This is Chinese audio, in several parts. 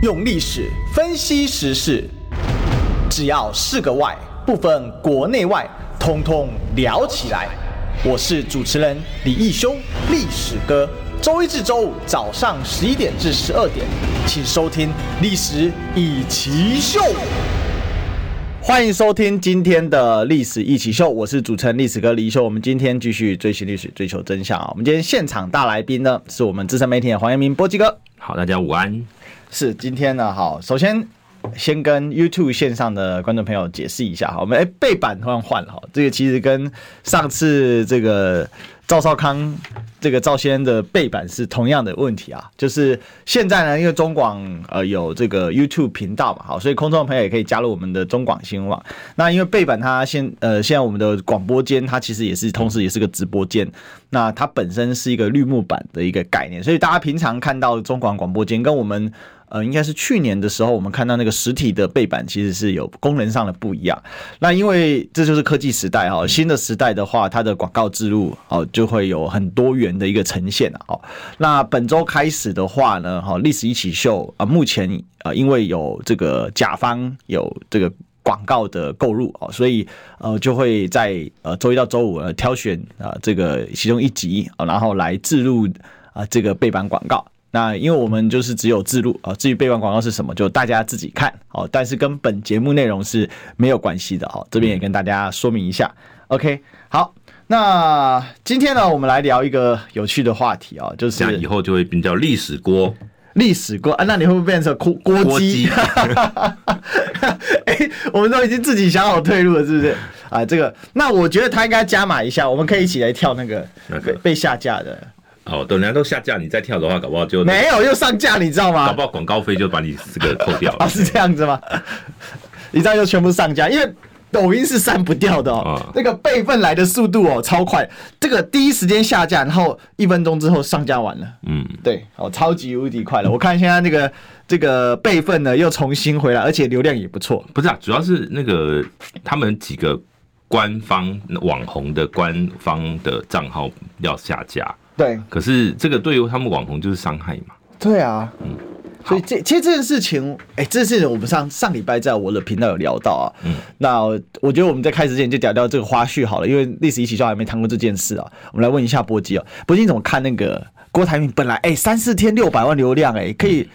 用历史分析时事，只要是个“外”，不分国内外，通通聊起来。我是主持人李义修，历史哥。周一至周五早上十一点至十二点，请收听《历史易起 SHOW》。欢迎收听今天的《历史一起 SHOW》，我是主持人历史哥李义修。我们今天继续追寻历史，追求真相啊！我们今天现场大来宾呢，是我们资深媒体的黄彦明波基哥。好，大家午安。是今天呢，好，首先先跟 YouTube 线上的观众朋友解释一下哈，我们哎背板突然换了哈，这个其实跟上次这个赵少康这个赵先的背板是同样的问题啊，就是现在呢，因为中广呃有这个 YouTube 频道嘛，好，所以空中的朋友也可以加入我们的中广新闻网。那因为背板它现呃现在我们的广播间它其实也是同时也是个直播间，那它本身是一个绿幕板的一个概念，所以大家平常看到中广广播间跟我们。呃，应该是去年的时候，我们看到那个实体的背板，其实是有功能上的不一样。那因为这就是科技时代哈，新的时代的话，它的广告植入哦就会有很多元的一个呈现哦。那本周开始的话呢，哈，历史一起秀啊，目前呃因为有这个甲方有这个广告的购入哦，所以呃就会在呃周一到周五挑选啊这个其中一集啊，然后来置入啊这个背板广告。那因为我们就是只有自录啊，至于背板广告是什么，就大家自己看哦。但是跟本节目内容是没有关系的哦。这边也跟大家说明一下。OK，好，那今天呢，我们来聊一个有趣的话题啊，就是这样以后就会变叫历史锅，历史锅啊。那你会不会变成锅锅鸡？哎，我们都已经自己想好退路了，是不是？啊，这个，那我觉得他应该加码一下，我们可以一起来跳那个那个被下架的。哦，等人家都下架，你再跳的话，搞不好就没有又上架，你知道吗？搞不好广告费就把你这个扣掉了。啊，是这样子吗？你这样就全部上架，因为抖音是删不掉的哦。那、嗯、个备份来的速度哦超快，这个第一时间下架，然后一分钟之后上架完了。嗯，对，哦，超级无敌快了。我看现在那个这个备份呢又重新回来，而且流量也不错。不是啊，主要是那个他们几个官方网红的官方的账号要下架。对，可是这个对于他们网红就是伤害嘛。对啊，嗯，所以这其实这件事情，哎，这件事情我们上上礼拜在我的频道有聊到啊。嗯，那我觉得我们在开始之前就聊聊这个花絮好了，因为历史一起 SHOW 还没谈过这件事啊。我们来问一下波基啊，波基你怎么看那个郭台铭？本来哎三四天六百万流量哎，可以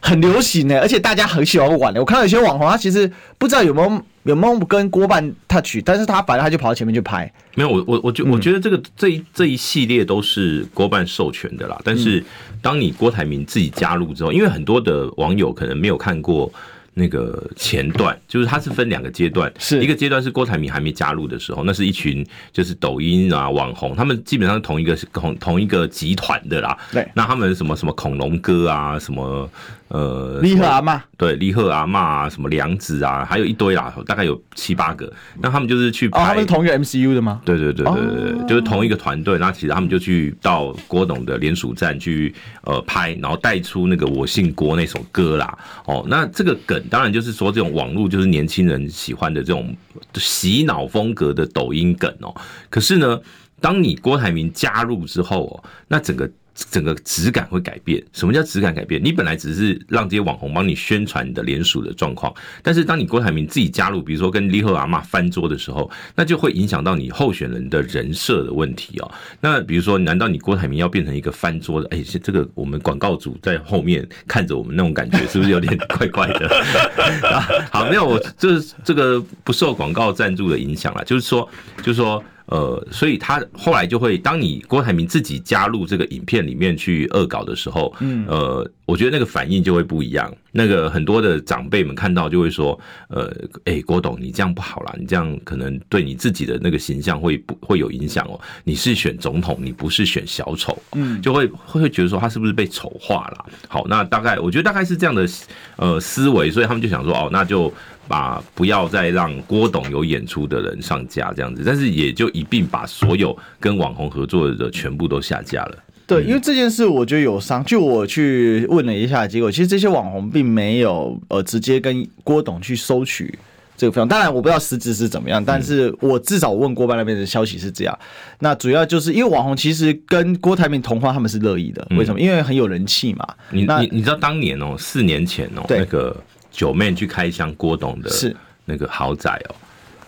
很流行呢，而且大家很喜欢玩的。我看到有些网红他其实不知道有没有。有没有跟郭半 touch？但是他反正他就跑到前面去拍。没有，我我我觉我觉得这个这一这一系列都是郭半授权的啦。但是当你郭台铭自己加入之后，因为很多的网友可能没有看过那个前段，就是它是分两个阶段，是一个阶段是郭台铭还没加入的时候，那是一群就是抖音啊网红，他们基本上是同一个同同一个集团的啦。对，那他们什么什么恐龙哥啊什么。呃，李贺阿嬷对李贺阿嬷啊，什么梁子啊，还有一堆啦，大概有七八个。那他们就是去拍，哦、他们是同一个 MCU 的吗？对对对对对对，哦、就是同一个团队。那其实他们就去到郭董的联署站去呃拍，然后带出那个我姓郭那首歌啦。哦，那这个梗当然就是说这种网络就是年轻人喜欢的这种洗脑风格的抖音梗哦。可是呢，当你郭台铭加入之后哦，那整个。整个质感会改变。什么叫质感改变？你本来只是让这些网红帮你宣传你的联署的状况，但是当你郭台铭自己加入，比如说跟李赫阿妈翻桌的时候，那就会影响到你候选人的人设的问题哦。那比如说，难道你郭台铭要变成一个翻桌的？哎，这个我们广告组在后面看着我们那种感觉，是不是有点怪怪的？啊，好，没有，我这这个不受广告赞助的影响了，就是说，就是说。呃，所以他后来就会，当你郭台铭自己加入这个影片里面去恶搞的时候，嗯，呃，我觉得那个反应就会不一样。那个很多的长辈们看到就会说，呃，哎，郭董你这样不好啦，你这样可能对你自己的那个形象会不会有影响哦？你是选总统，你不是选小丑，嗯，就会会觉得说他是不是被丑化了？好，那大概我觉得大概是这样的呃思维，所以他们就想说，哦，那就。把不要再让郭董有演出的人上架这样子，但是也就一并把所有跟网红合作的全部都下架了。对，因为这件事我觉得有伤。就我去问了一下，结果其实这些网红并没有呃直接跟郭董去收取这个费用。当然我不知道实质是怎么样，但是我至少问郭班那边的消息是这样。那主要就是因为网红其实跟郭台铭同花，他们是乐意的。为什么？因为很有人气嘛。你你你知道当年哦，四年前哦，那个九妹去开箱郭董的那个豪宅哦，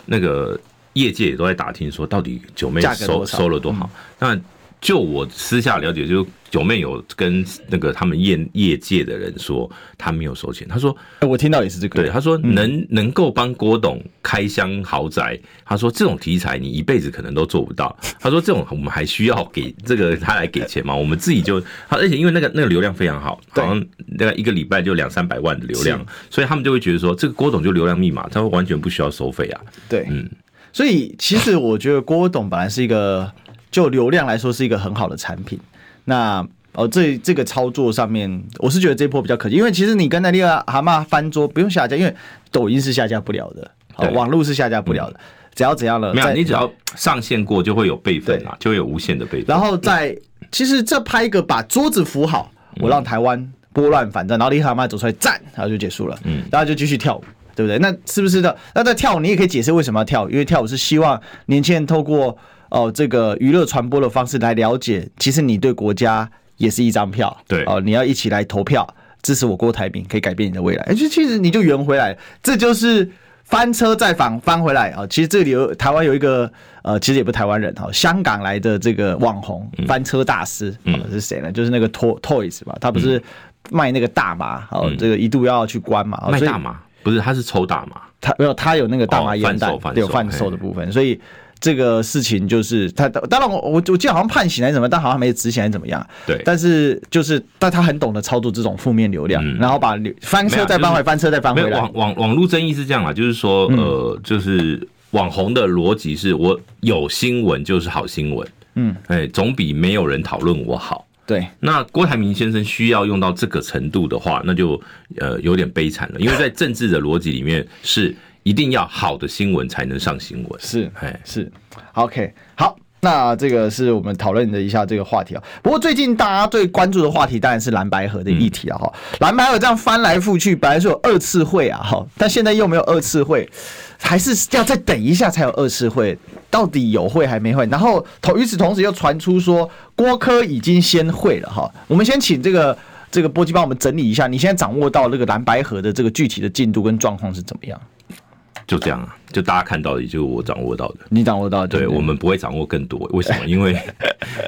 那个业界也都在打听说，到底九妹收收了多少？那就我私下了解，就九妹有跟那个他们业业界的人说，他没有收钱。他说，我听到也是这个。对，他说能能够帮郭董开箱豪宅，他说这种题材你一辈子可能都做不到。他说这种我们还需要给这个他来给钱吗？我们自己就，而且因为那个那个流量非常好，好像大概一个礼拜就两三百万的流量，所以他们就会觉得说，这个郭董就流量密码，他会完全不需要收费啊。对，嗯，所以其实我觉得郭董本来是一个。就流量来说是一个很好的产品，那哦这这个操作上面，我是觉得这一波比较可惜，因为其实你跟那个蛤蟆翻桌不用下架，因为抖音是下架不了的，好网络是下架不了的，只要怎样了，没有你只要上线过就会有备份啊，就会有无限的备份。然后在其实这拍一个把桌子扶好，我让台湾拨乱反正，然后你蛤蟆走出来站，然后就结束了，嗯，大家就继续跳舞，对不对？那是不是的？那在跳舞，你也可以解释为什么要跳舞，因为跳舞是希望年轻人透过。哦，这个娱乐传播的方式来了解，其实你对国家也是一张票。对哦，你要一起来投票支持我郭台铭，可以改变你的未来。就其实你就圆回来，这就是翻车再返翻回来啊！其实这里有台湾有一个呃，其实也不是台湾人哈，香港来的这个网红翻车大师，嗯，是谁呢？就是那个 Toys 嘛，他不是卖那个大麻，哦，这个一度要去关嘛，卖大麻不是，他是抽大麻，他没有，他有那个大麻烟弹，有贩售的部分，所以。这个事情就是他，当然我我我记得好像判刑还是怎么，但好像没有执行还是怎么样。对，但是就是，但他很懂得操作这种负面流量，嗯、然后把翻车再翻回来，翻车再翻回来。网网网络争议是这样嘛，就是说，呃，就是网红的逻辑是我有新闻就是好新闻，嗯，哎，总比没有人讨论我好。对，那郭台铭先生需要用到这个程度的话，那就呃有点悲惨了，因为在政治的逻辑里面是。一定要好的新闻才能上新闻，是，哎，是，OK，好，那这个是我们讨论的一下这个话题啊。不过最近大家最关注的话题当然是蓝白合的议题啊。哈、嗯，蓝白合这样翻来覆去，本来是有二次会啊，哈，但现在又没有二次会，还是要再等一下才有二次会，到底有会还没会？然后同与此同时又传出说郭科已经先会了哈。我们先请这个这个波基帮我们整理一下，你现在掌握到那个蓝白合的这个具体的进度跟状况是怎么样？就这样啊，就大家看到的，也就是我掌握到的。你掌握到的，对，我们不会掌握更多。为什么？因为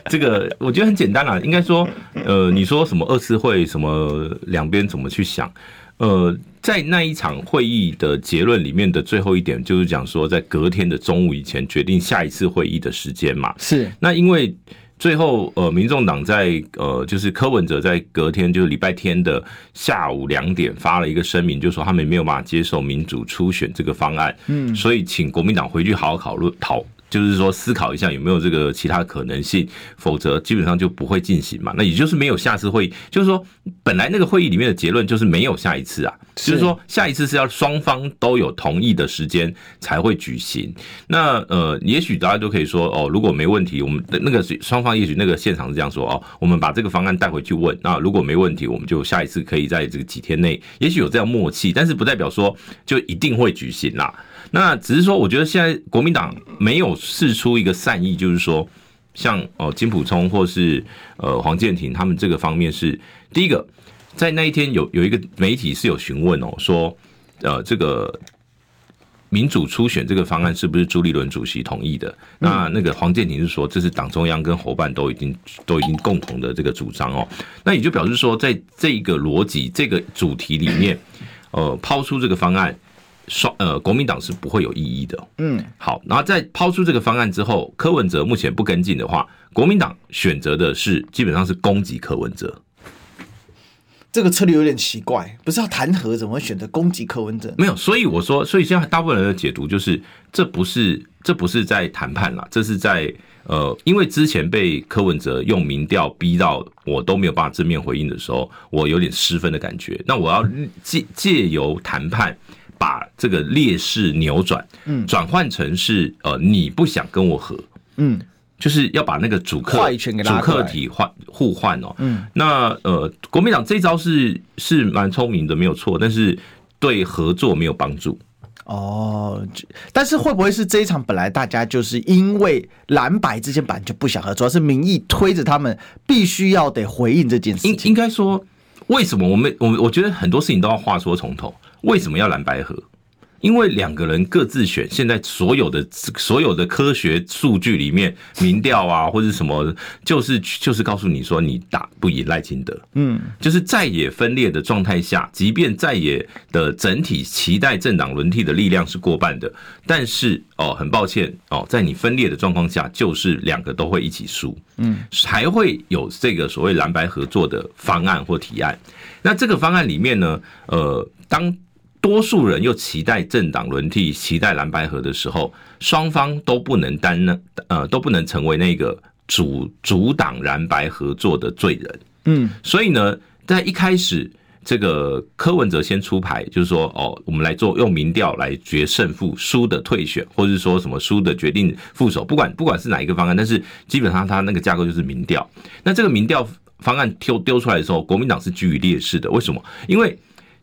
这个我觉得很简单啊。应该说，呃，你说什么二次会，什么两边怎么去想？呃，在那一场会议的结论里面的最后一点，就是讲说，在隔天的中午以前决定下一次会议的时间嘛。是。那因为。最后，呃，民众党在呃，就是柯文哲在隔天，就是礼拜天的下午两点发了一个声明，就说他们没有办法接受民主初选这个方案，嗯，所以请国民党回去好好讨论讨。就是说，思考一下有没有这个其他可能性，否则基本上就不会进行嘛。那也就是没有下次会议。就是说，本来那个会议里面的结论就是没有下一次啊。就是说，下一次是要双方都有同意的时间才会举行。那呃，也许大家都可以说哦，如果没问题，我们的那个双方也许那个现场是这样说哦，我们把这个方案带回去问。那如果没问题，我们就下一次可以在这个几天内，也许有这样默契，但是不代表说就一定会举行啦。那只是说，我觉得现在国民党没有试出一个善意，就是说，像哦金普聪或是呃黄建庭他们这个方面是第一个，在那一天有有一个媒体是有询问哦，说呃这个民主初选这个方案是不是朱立伦主席同意的？那那个黄建庭是说，这是党中央跟伙伴都已经都已经共同的这个主张哦，那也就表示说，在这个逻辑这个主题里面，呃抛出这个方案。双呃，国民党是不会有异议的。嗯，好，然后在抛出这个方案之后，柯文哲目前不跟进的话，国民党选择的是基本上是攻击柯文哲。这个策略有点奇怪，不是要弹劾，怎么会选择攻击柯文哲？没有，所以我说，所以现在大部分人的解读就是，这不是这不是在谈判啦，这是在呃，因为之前被柯文哲用民调逼到我都没有办法正面回应的时候，我有点失分的感觉。那我要借借由谈判。把这个劣势扭转，嗯，转换成是呃，你不想跟我和，嗯，就是要把那个主客主客体换互换哦，嗯，那呃，国民党这一招是是蛮聪明的，没有错，但是对合作没有帮助。哦，但是会不会是这一场本来大家就是因为蓝白之间本来就不想合，主要是民意推着他们必须要得回应这件事情？应应该说，为什么我们我们我觉得很多事情都要话说从头，为什么要蓝白合？因为两个人各自选，现在所有的所有的科学数据里面，民调啊 或者什么，就是就是告诉你说你打不赢赖清德，嗯，就是在野分裂的状态下，即便在野的整体期待政党轮替的力量是过半的，但是哦，很抱歉哦，在你分裂的状况下，就是两个都会一起输，嗯，还会有这个所谓蓝白合作的方案或提案。那这个方案里面呢，呃，当多数人又期待政党轮替，期待蓝白河的时候，双方都不能担任，呃，都不能成为那个阻阻挡蓝白合作的罪人。嗯，所以呢，在一开始，这个柯文哲先出牌，就是说，哦，我们来做用民调来决胜负，输的退选，或者是说什么输的决定副手，不管不管是哪一个方案，但是基本上他那个架构就是民调。那这个民调方案丢丢出来的时候，国民党是居于劣势的。为什么？因为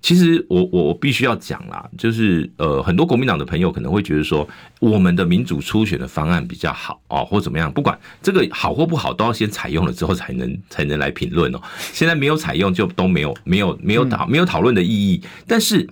其实我我我必须要讲啦，就是呃，很多国民党的朋友可能会觉得说，我们的民主初选的方案比较好哦，或怎么样，不管这个好或不好，都要先采用了之后才能才能来评论哦。现在没有采用就都没有没有没有讨没有讨论的意义。但是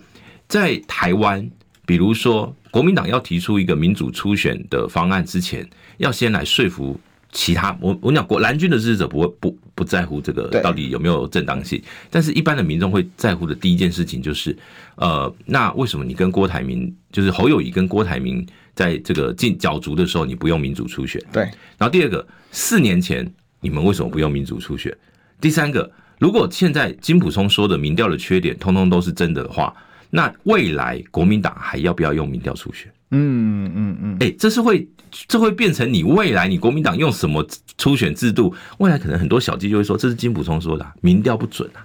在台湾，比如说国民党要提出一个民主初选的方案之前，要先来说服。其他我我讲国蓝军的支持者不会不不在乎这个到底有没有正当性，但是一般的民众会在乎的第一件事情就是，呃，那为什么你跟郭台铭就是侯友谊跟郭台铭在这个进角逐的时候你不用民主初选？对。然后第二个，四年前你们为什么不用民主初选？第三个，如果现在金普聪说的民调的缺点通通都是真的的话，那未来国民党还要不要用民调初选？嗯嗯嗯，哎，这是会，这会变成你未来你国民党用什么初选制度？未来可能很多小弟就会说，这是金溥聪说的，民调不准啊，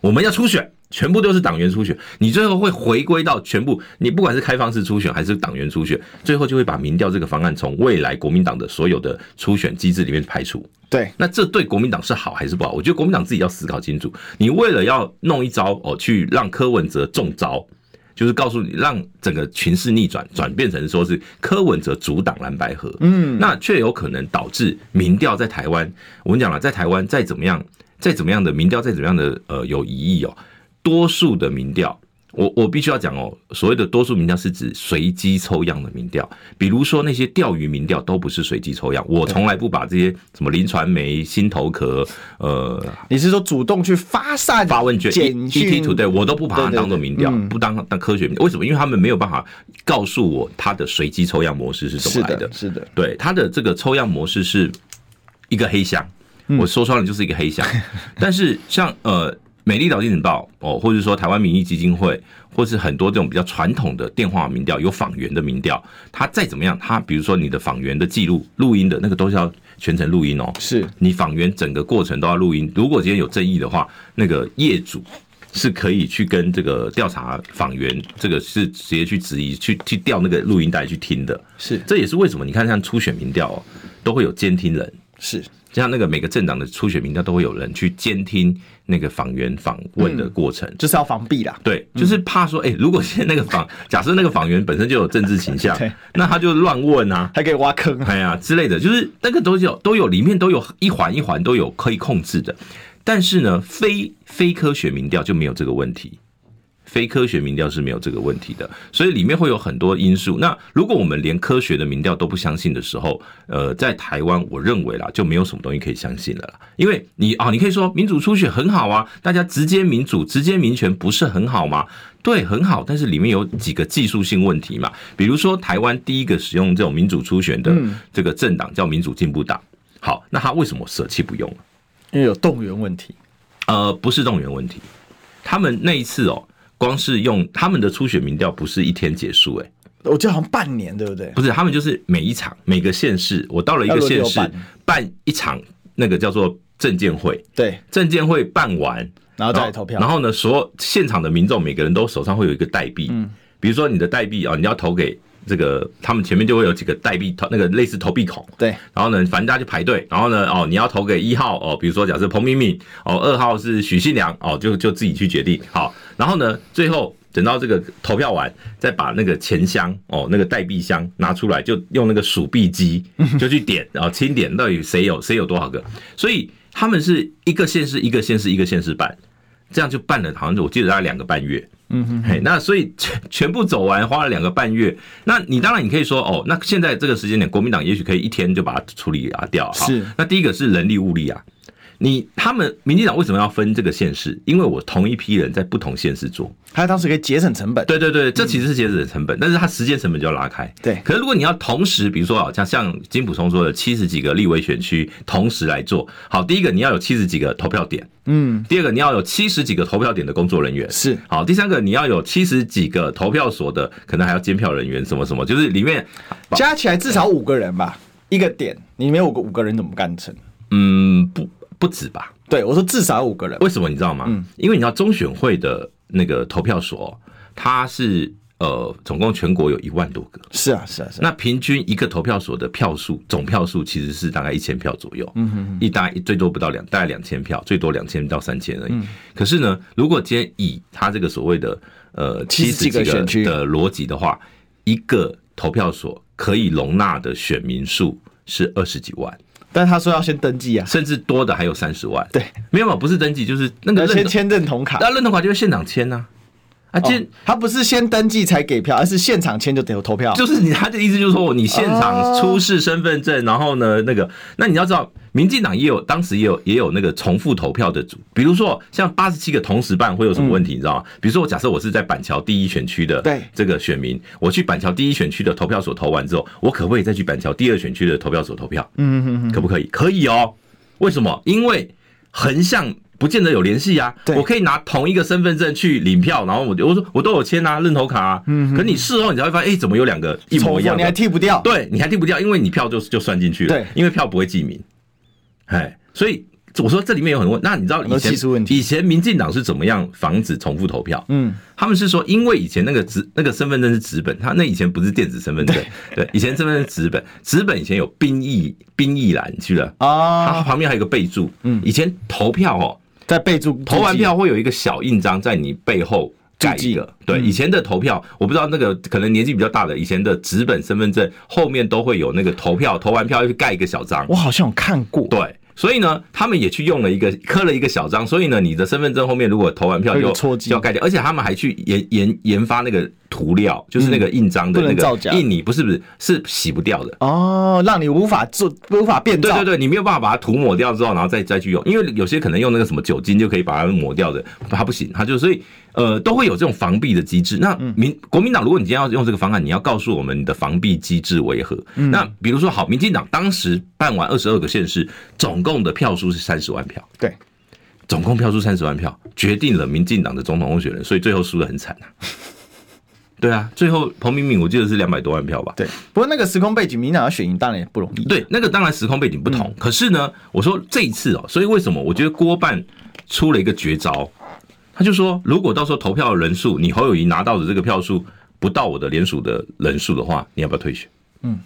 我们要初选，全部都是党员初选，你最后会回归到全部，你不管是开放式初选还是党员初选，最后就会把民调这个方案从未来国民党的所有的初选机制里面排除。对，那这对国民党是好还是不好？我觉得国民党自己要思考清楚。你为了要弄一招哦，去让柯文哲中招。就是告诉你，让整个情势逆转，转变成说是柯文哲阻挡蓝白合，嗯，那却有可能导致民调在台湾，我们讲了，在台湾再怎么样，再怎么样的民调，再怎么样的呃有疑义哦，多数的民调。我我必须要讲哦，所谓的多数民调是指随机抽样的民调，比如说那些钓鱼民调都不是随机抽样。我从来不把这些什么林传媒、心头壳，呃，你是说主动去发散发问卷、ETtoday，我都不把它当做民调，不当当科学民调。为什么？因为他们没有办法告诉我它的随机抽样模式是怎么来的。是的，对，它的这个抽样模式是一个黑箱，我说穿了就是一个黑箱。但是像呃。美丽岛电子报哦，或者说台湾民意基金会，或是很多这种比较传统的电话民调，有访员的民调，他再怎么样，他比如说你的访员的记录、录音的那个都是要全程录音哦。是你访员整个过程都要录音。如果今天有争议的话，那个业主是可以去跟这个调查访员，这个是直接去质疑、去去调那个录音带去听的。是，这也是为什么你看像初选民调哦，都会有监听人。是。像那个每个政党的初选民调都会有人去监听那个访员访问的过程，就是要防避啦。对，就是怕说，哎，如果现在那个访，假设那个访员本身就有政治倾向，那他就乱问啊，还可以挖坑，哎呀之类的，就是那个都有都有里面都有一环一环都有可以控制的，但是呢，非非科学民调就没有这个问题。非科学民调是没有这个问题的，所以里面会有很多因素。那如果我们连科学的民调都不相信的时候，呃，在台湾，我认为啦，就没有什么东西可以相信了啦。因为你啊，你可以说民主初选很好啊，大家直接民主、直接民权不是很好吗？对，很好，但是里面有几个技术性问题嘛。比如说，台湾第一个使用这种民主初选的这个政党叫民主进步党。好，那他为什么舍弃不用？因为有动员问题。呃，不是动员问题，他们那一次哦。光是用他们的初选民调不是一天结束，欸，哎，我记得好像半年，对不对？不是，他们就是每一场每个县市，我到了一个县市办。一场那个叫做证监会，对，证监会办完，然后再投票，然后呢，所有现场的民众每个人都手上会有一个代币，嗯，比如说你的代币啊，你要投给。这个他们前面就会有几个代币投那个类似投币孔，对，然后呢，反正大家就排队，然后呢，哦，你要投给一号哦，比如说假设彭敏敏哦，二号是许信良哦，就就自己去决定。好，然后呢，最后等到这个投票完，再把那个钱箱哦，那个代币箱拿出来，就用那个数币机就去点，然后清点到底谁有谁有多少个。所以他们是一个县市一个县市一个县市办，这样就办了，好像我记得大概两个半月。嗯哼，嘿，那所以全全部走完花了两个半月。那你当然你可以说哦，那现在这个时间点，国民党也许可以一天就把它处理啊掉。是，那第一个是人力物力啊。你他们民进党为什么要分这个县市？因为我同一批人在不同县市做，他当时可以节省成本。对对对，这其实是节省成本，但是他时间成本就要拉开。对，可是如果你要同时，比如说啊，像像金普松说的，七十几个立委选区同时来做，好，第一个你要有七十几个投票点，嗯，第二个你要有七十几个投票点的工作人员，是，好，第三个你要有七十几个投票所的，可能还要监票人员，什么什么，就是里面加起来至少五个人吧，一个点，你没有五个五个人怎么干成？嗯，不不止吧。对，我说至少五个人。为什么你知道吗？嗯，因为你知道中选会的那个投票所，它是呃，总共全国有一万多个。是啊，是啊，是啊。那平均一个投票所的票数，总票数其实是大概一千票左右。嗯哼，一大最多不到两，大概两千票，最多两千到三千而已。可是呢，如果今天以他这个所谓的呃七十几个选区的逻辑的话，一个投票所可以容纳的选民数是二十几万。但他说要先登记啊，甚至多的还有三十万。对，没有嘛，不是登记，就是那个先签认同卡。那认同卡就是现场签呐。啊，签他不是先登记才给票，而是现场签就得有投票。就是你他的意思就是说，你现场出示身份证，然后呢，那个，那你要知道。民进党也有，当时也有也有那个重复投票的组，比如说像八十七个同时办会有什么问题，你知道吗？比如说我假设我是在板桥第一选区的这个选民，我去板桥第一选区的投票所投完之后，我可不可以再去板桥第二选区的投票所投票？嗯嗯嗯，可不可以？可以哦。为什么？因为横向不见得有联系啊。我可以拿同一个身份证去领票，然后我我说我都有签啊，认同卡啊。嗯。可你事后你才会发现，哎，怎么有两个一模一样？你还剃不掉？对，你还剃不掉，因为你票就就算进去了。对，因为票不会记名。哎，所以我说这里面有很多。那你知道以前以前民进党是怎么样防止重复投票？嗯，他们是说，因为以前那个纸那个身份证是纸本，他那以前不是电子身份证，对，以前身份证是纸本，纸本以前有兵役兵役栏去了啊，它旁边还有个备注，嗯，以前投票哦，在备注投完票会有一个小印章在你背后盖一个，对，以前的投票我不知道那个可能年纪比较大的，以前的纸本身份证后面都会有那个投票投完票要去盖一个小章，我好像有看过，对。所以呢，他们也去用了一个刻了一个小章，所以呢，你的身份证后面如果投完票就就要盖掉，而且他们还去研研研发那个涂料，就是那个印章的那个印泥，不是不是是洗不掉的哦，让你无法做无法变造。对对对，你没有办法把它涂抹掉之后，然后再再去用，因为有些可能用那个什么酒精就可以把它抹掉的，它不行，它就所以。呃，都会有这种防弊的机制。那民国民党，如果你今天要用这个方案，你要告诉我们你的防弊机制为何？那比如说，好，民进党当时办完二十二个县市，总共的票数是三十万票。对，总共票数三十万票，决定了民进党的总统候选人，所以最后输得很惨啊。对啊，最后彭敏敏我记得是两百多万票吧。对，不过那个时空背景，民进党要选赢当然也不容易。对，那个当然时空背景不同。可是呢，我说这一次哦，所以为什么我觉得郭办出了一个绝招？他就说，如果到时候投票的人数，你侯友宜拿到的这个票数不到我的联署的人数的话，你要不要退选？嗯。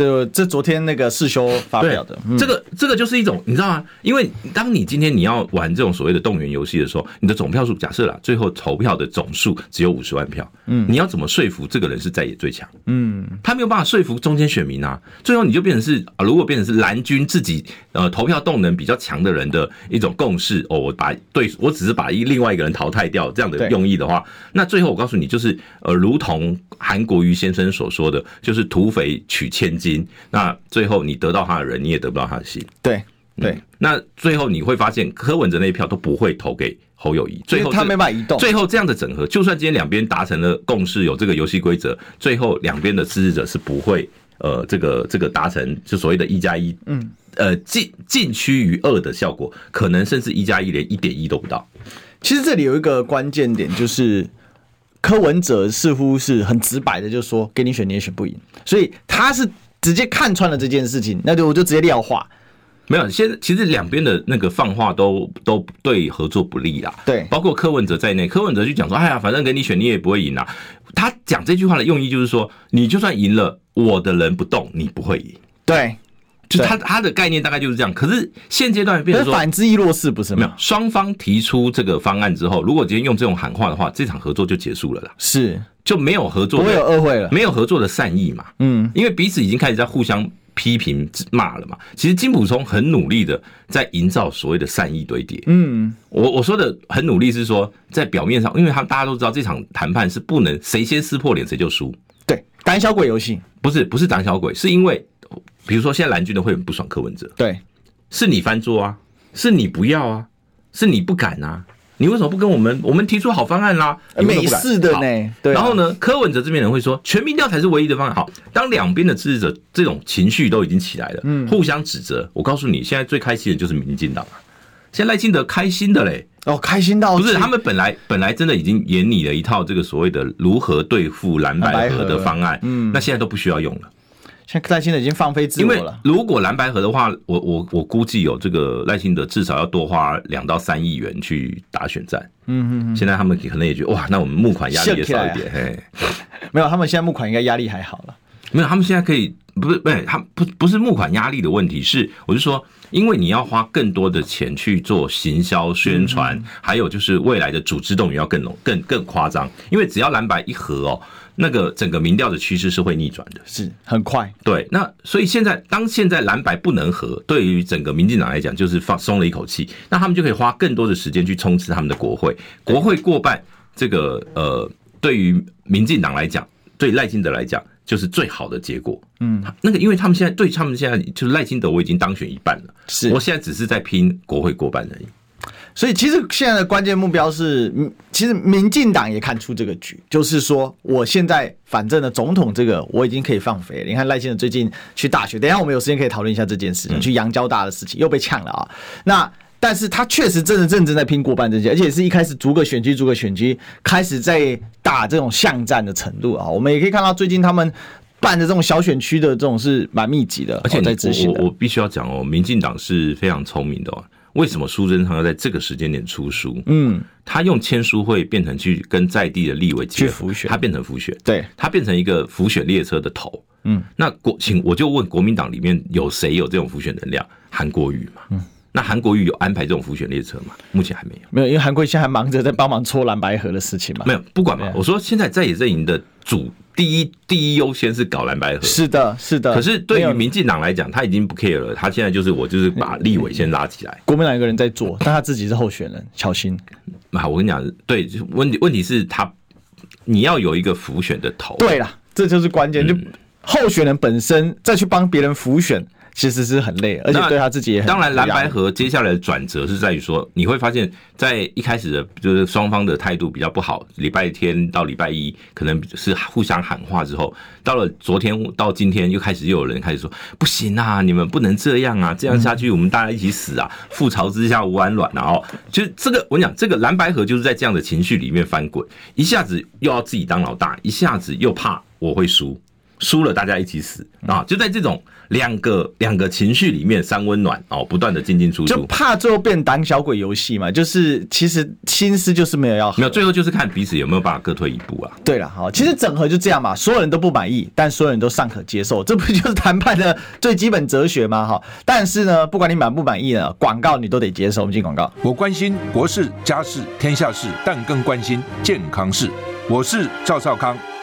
这这昨天那个世修发表的，这个这个就是一种，你知道吗？因为当你今天你要玩这种所谓的动员游戏的时候，你的总票数假设啦，最后投票的总数只有五十万票，嗯，你要怎么说服这个人是在野最强？嗯，他没有办法说服中间选民啊，最后你就变成是啊，如果变成是蓝军自己呃投票动能比较强的人的一种共识哦，我把对我只是把一另外一个人淘汰掉这样的用意的话，那最后我告诉你，就是呃，如同韩国瑜先生所说的，就是土匪取千金。那最后你得到他的人，你也得不到他的心。对对、嗯，那最后你会发现柯文哲那一票都不会投给侯友谊。最后他没办法移动。最后这样的整合，就算今天两边达成了共识，有这个游戏规则，最后两边的支持者是不会呃这个这个达成就所谓的一加一，嗯呃近近趋于二的效果，可能甚至一加一连一点一都不到。其实这里有一个关键点就是。柯文哲似乎是很直白的，就是说给你选你也选不赢，所以他是直接看穿了这件事情，那就我就直接撂话。没有，现在其实两边的那个放话都都对合作不利啦。对，包括柯文哲在内，柯文哲就讲说：“哎呀，反正给你选你也不会赢啊。”他讲这句话的用意就是说，你就算赢了，我的人不动，你不会赢。对。就他他的概念大概就是这样。可是现阶段变成说反之亦若是，不是？没有，双方提出这个方案之后，如果今天用这种喊话的话，这场合作就结束了啦。是，就没有合作，不会有误会了，没有合作的善意嘛。嗯，因为彼此已经开始在互相批评骂了嘛。其实金溥聪很努力的在营造所谓的善意堆叠。嗯，我我说的很努力是说，在表面上，因为他们大家都知道这场谈判是不能谁先撕破脸谁就输。对，胆小鬼游戏不是不是胆小鬼，是因为。比如说，现在蓝军的会很不爽柯文哲，对，是你翻桌啊，是你不要啊，是你不敢啊，你为什么不跟我们？我们提出好方案啦，没事的呢。对，然后呢，柯文哲这边人会说，全民调才是唯一的方案。好，当两边的支持者这种情绪都已经起来了，嗯，互相指责。我告诉你，现在最开心的就是民进党啊，现在赖清德开心的嘞，哦，开心到不是他们本来本来真的已经演拟了一套这个所谓的如何对付蓝白合的方案，嗯，那现在都不需要用了。现在赖清德已经放飞自我了。如果蓝白合的话，我我我估计有这个赖清德至少要多花两到三亿元去打选战。嗯嗯。现在他们可能也觉得哇，那我们募款压力也少一点。嘿，没有，他们现在募款应该压力还好了。没有，他们现在可以不是不是，他不不是募款压力的问题，是我就说，因为你要花更多的钱去做行销宣传，还有就是未来的组织动员要更更更夸张，因为只要蓝白一合哦。那个整个民调的趋势是会逆转的，是很快。对，那所以现在当现在蓝白不能合，对于整个民进党来讲就是放松了一口气，那他们就可以花更多的时间去冲刺他们的国会，国会过半，这个呃，对于民进党来讲，对赖清德来讲就是最好的结果。嗯，那个因为他们现在对他们现在就是赖清德我已经当选一半了，是我现在只是在拼国会过半而已。所以其实现在的关键目标是，其实民进党也看出这个局，就是说，我现在反正呢，总统这个我已经可以放飞了。你看赖先生最近去大学，等一下我们有时间可以讨论一下这件事情，去阳交大的事情又被呛了啊。那但是他确实真的认真在拼过半这些，而且是一开始逐个选区逐个选区开始在打这种巷战的程度啊。我们也可以看到最近他们办的这种小选区的这种是蛮密集的，而且在执行。我我必须要讲哦，民进党是非常聪明的哦。为什么苏贞昌要在这个时间点出书？嗯，他用签书会变成去跟在地的立委去浮选，他变成浮选，对，他变成一个浮选列车的头。嗯，那国请我就问国民党里面有谁有这种浮选能量？韩国瑜嘛。嗯，那韩国瑜有安排这种浮选列车吗？目前还没有，没有，因为韩国瑜现在还忙着在帮忙搓蓝白河的事情嘛。没有，不管嘛。我说现在在野阵营的主。第一，第一优先是搞蓝白合，是的，是的。可是对于民进党来讲，他已经不 care 了。他现在就是我，就是把立委先拉起来。国民党一个人在做，但他自己是候选人，小心。啊，我跟你讲，对，问题问题是他，你要有一个浮选的头。对啦，这就是关键。就候选人本身再去帮别人浮选。其实是很累，而且对他自己也很。当然，蓝白河接下来的转折是在于说，你会发现在一开始的，就是双方的态度比较不好。礼拜天到礼拜一，可能是互相喊话之后，到了昨天到今天，又开始又有人开始说：“不行啊，你们不能这样啊，这样下去我们大家一起死啊！覆巢之下无完卵啊！”哦，就这个，我跟你讲，这个蓝白河就是在这样的情绪里面翻滚，一下子又要自己当老大，一下子又怕我会输。输了，大家一起死啊！就在这种两个两个情绪里面，三温暖哦，不断的进进出出，就怕最后变胆小鬼游戏嘛。就是其实心思就是没有要没有，最后就是看彼此有没有办法各退一步啊。对了，好，其实整合就这样嘛，所有人都不满意，但所有人都尚可接受，这不就是谈判的最基本哲学吗？哈，但是呢，不管你满不满意呢，广告你都得接受。我们进广告。我关心国事、家事、天下事，但更关心健康事。我是赵少康。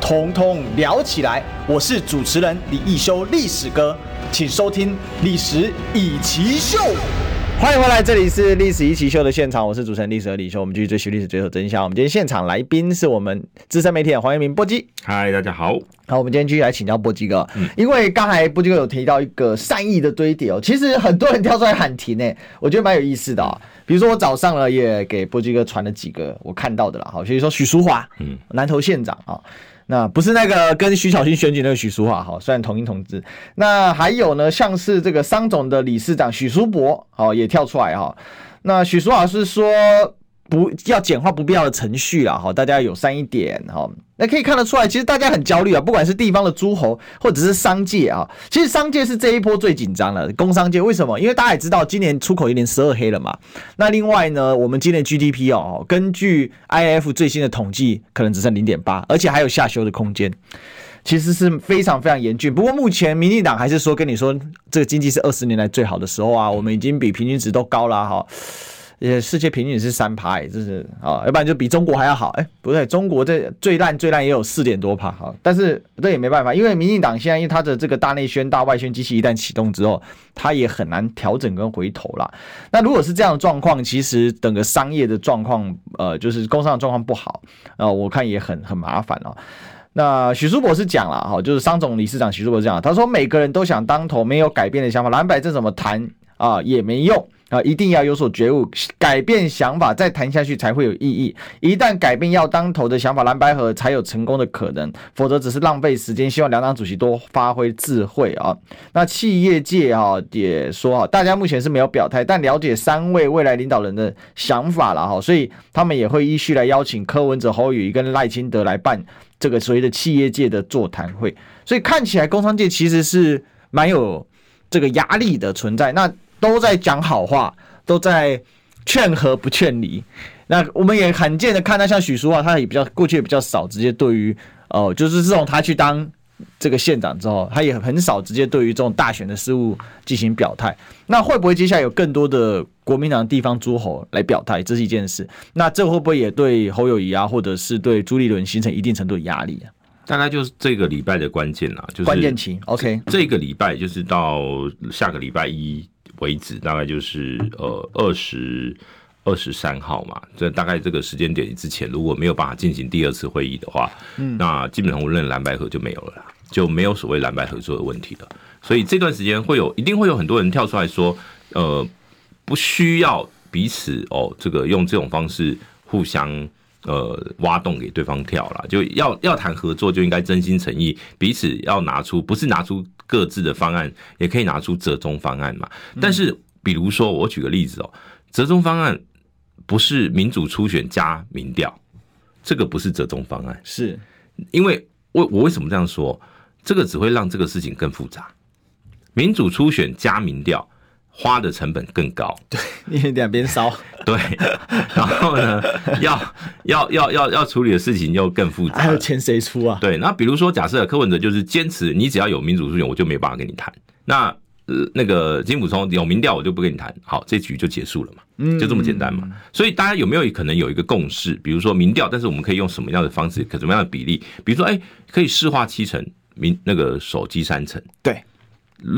通通聊起来！我是主持人李一修，历史哥，请收听《历史以奇秀》。欢迎回来，这里是《历史一奇秀》的现场，我是主持人历史和李修。我们继续追寻历史，追求真相。我们今天现场来宾是我们资深媒体黄炎明波基。嗨，大家好。好，我们今天继续来请教波基哥，嗯、因为刚才波基哥有提到一个善意的堆叠哦，其实很多人跳出来喊停诶，我觉得蛮有意思的啊、哦。比如说我早上呢也给波基哥传了几个我看到的啦，好，比如说许淑华，嗯，南投县长啊，那不是那个跟徐小新选举那个许淑华，好，虽然同音同字。那还有呢，像是这个商总的理事长许淑伯，好，也跳出来哈。那许淑华是说。不要简化不必要的程序了哈，大家友善一点哈。那可以看得出来，其实大家很焦虑啊，不管是地方的诸侯或者是商界啊，其实商界是这一波最紧张的，工商界为什么？因为大家也知道，今年出口一年十二黑了嘛。那另外呢，我们今年 GDP 哦，根据 IF 最新的统计，可能只剩零点八，而且还有下修的空间，其实是非常非常严峻。不过目前民进党还是说跟你说，这个经济是二十年来最好的时候啊，我们已经比平均值都高了哈。也世界平均是三趴，这是啊，要不然就比中国还要好。哎，不对，中国这最烂最烂也有四点多趴哈。但是这也没办法，因为民进党现在因为他的这个大内宣、大外宣机器一旦启动之后，他也很难调整跟回头啦。那如果是这样的状况，其实整个商业的状况，呃，就是工商的状况不好，呃，我看也很很麻烦哦。那许淑伯是讲了哈，就是商总理事长许淑伯这样，他说每个人都想当头，没有改变的想法，蓝白这怎么谈啊也没用。啊，一定要有所觉悟，改变想法，再谈下去才会有意义。一旦改变要当头的想法，蓝白合才有成功的可能，否则只是浪费时间。希望两党主席多发挥智慧啊。那企业界啊也说啊，大家目前是没有表态，但了解三位未来领导人的想法了哈，所以他们也会依序来邀请柯文哲、侯友宜跟赖清德来办这个所谓的企业界的座谈会。所以看起来工商界其实是蛮有这个压力的存在。那。都在讲好话，都在劝和不劝离。那我们也罕见的看到，像许淑华，他也比较过去也比较少直接对于哦、呃，就是自从他去当这个县长之后，他也很少直接对于这种大选的事务进行表态。那会不会接下来有更多的国民党地方诸侯来表态？这是一件事。那这会不会也对侯友谊啊，或者是对朱立伦形成一定程度的压力啊？大概就是这个礼拜的关键啦，就是关键期。OK，这个礼拜就是到下个礼拜一。为止，大概就是呃二十二十三号嘛，这大概这个时间点之前，如果没有办法进行第二次会议的话，嗯，那基本上我认蓝白合就没有了啦，就没有所谓蓝白合作的问题了。所以这段时间会有，一定会有很多人跳出来说，呃，不需要彼此哦，这个用这种方式互相。呃，挖洞给对方跳了，就要要谈合作，就应该真心诚意，彼此要拿出，不是拿出各自的方案，也可以拿出折中方案嘛。但是，比如说，我举个例子哦，折中方案不是民主初选加民调，这个不是折中方案，是因为我我为什么这样说？这个只会让这个事情更复杂。民主初选加民调。花的成本更高，对，因为两边烧，对，然后呢，要要要要要处理的事情又更复杂，还有钱谁出啊？对，那比如说，假设柯文哲就是坚持，你只要有民主诉求，我就没办法跟你谈。那呃，那个金溥聪有民调，我就不跟你谈。好，这局就结束了嘛，嗯，就这么简单嘛。所以大家有没有可能有一个共识？比如说民调，但是我们可以用什么样的方式，可什么样的比例？比如说，哎，可以市话七成，民那个手机三成，对。